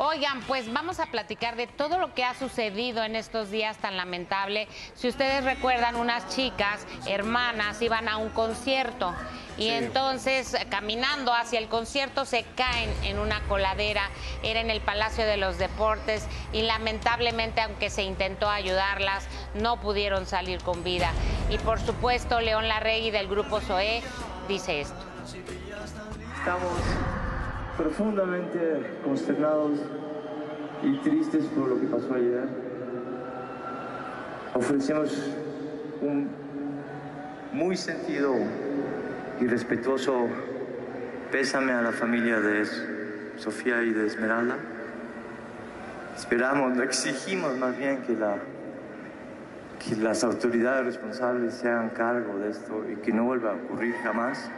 Oigan, pues vamos a platicar de todo lo que ha sucedido en estos días tan lamentable. Si ustedes recuerdan, unas chicas, hermanas, iban a un concierto y entonces caminando hacia el concierto se caen en una coladera. Era en el Palacio de los Deportes y lamentablemente, aunque se intentó ayudarlas, no pudieron salir con vida. Y por supuesto, León Larregui del grupo SOE dice esto. Estamos profundamente consternados y tristes por lo que pasó ayer. Ofrecemos un muy sentido y respetuoso pésame a la familia de Sofía y de Esmeralda. Esperamos, exigimos más bien que, la, que las autoridades responsables se hagan cargo de esto y que no vuelva a ocurrir jamás.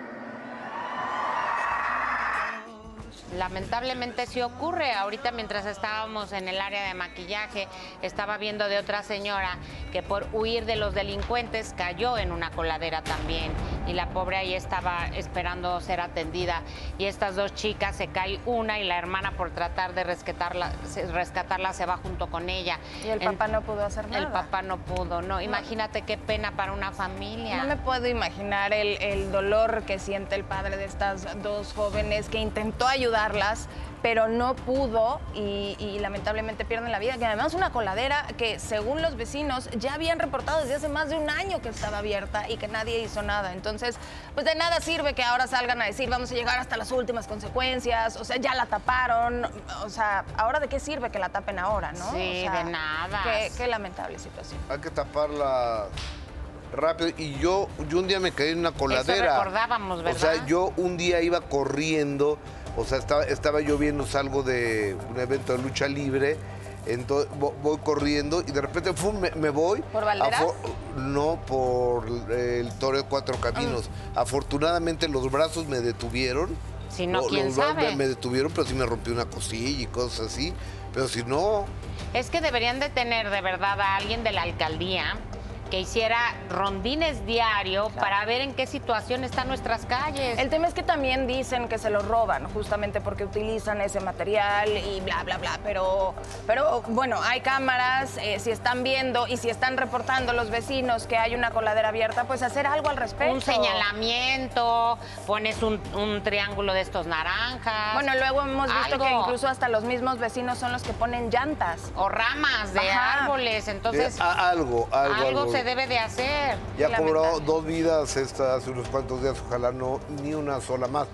Lamentablemente sí ocurre. Ahorita mientras estábamos en el área de maquillaje, estaba viendo de otra señora que por huir de los delincuentes cayó en una coladera también y la pobre ahí estaba esperando ser atendida y estas dos chicas se cae una y la hermana por tratar de rescatarla, rescatarla se va junto con ella. Y el papá no pudo hacer nada. El papá no pudo, no. Imagínate qué pena para una familia. No me puedo imaginar el, el dolor que siente el padre de estas dos jóvenes que intentó ayudarlas pero no pudo y, lamentablemente pierden la vida. Que además una coladera que según los vecinos ya habían reportado desde hace más de un año que estaba abierta y que nadie hizo nada. Entonces, pues de nada sirve que ahora salgan a decir vamos a llegar hasta las últimas consecuencias, o sea, ya la taparon, o sea, ahora de qué sirve que la tapen ahora, ¿no? Sí, de nada. Qué, lamentable situación. Hay que taparla rápido y yo, yo un día me caí en una coladera. Eso recordábamos, ¿verdad? O sea, yo un día iba corriendo o sea, estaba, estaba yo viendo algo de un evento de lucha libre, entonces voy corriendo y de repente me, voy. ¿Por Valderas? No, por el Toro de Cuatro Caminos. Ah. Afortunadamente los brazos me detuvieron. Si no, ¿quién los sabe? Me, me, detuvieron, pero sí me rompí una cosilla y cosas así. Pero si no... Es que deberían de tener de verdad a alguien de la alcaldía que hiciera rondines diario para ver en qué situación están nuestras calles. El tema es que también dicen que se lo roban, justamente porque utilizan ese material y bla, bla, bla. Pero, pero bueno, hay cámaras, eh, si están viendo y si están reportando los vecinos que hay una coladera abierta, pues hacer algo al respecto. Un señalamiento, pones un, triángulo de estos naranjas. Bueno, luego hemos visto que incluso hasta los mismos vecinos son los que ponen llantas. O ramas de árboles, entonces... algo, algo. algo debe de hacer. Ya cobró dos vidas esta, hace unos cuantos días, ojalá no ni una sola más.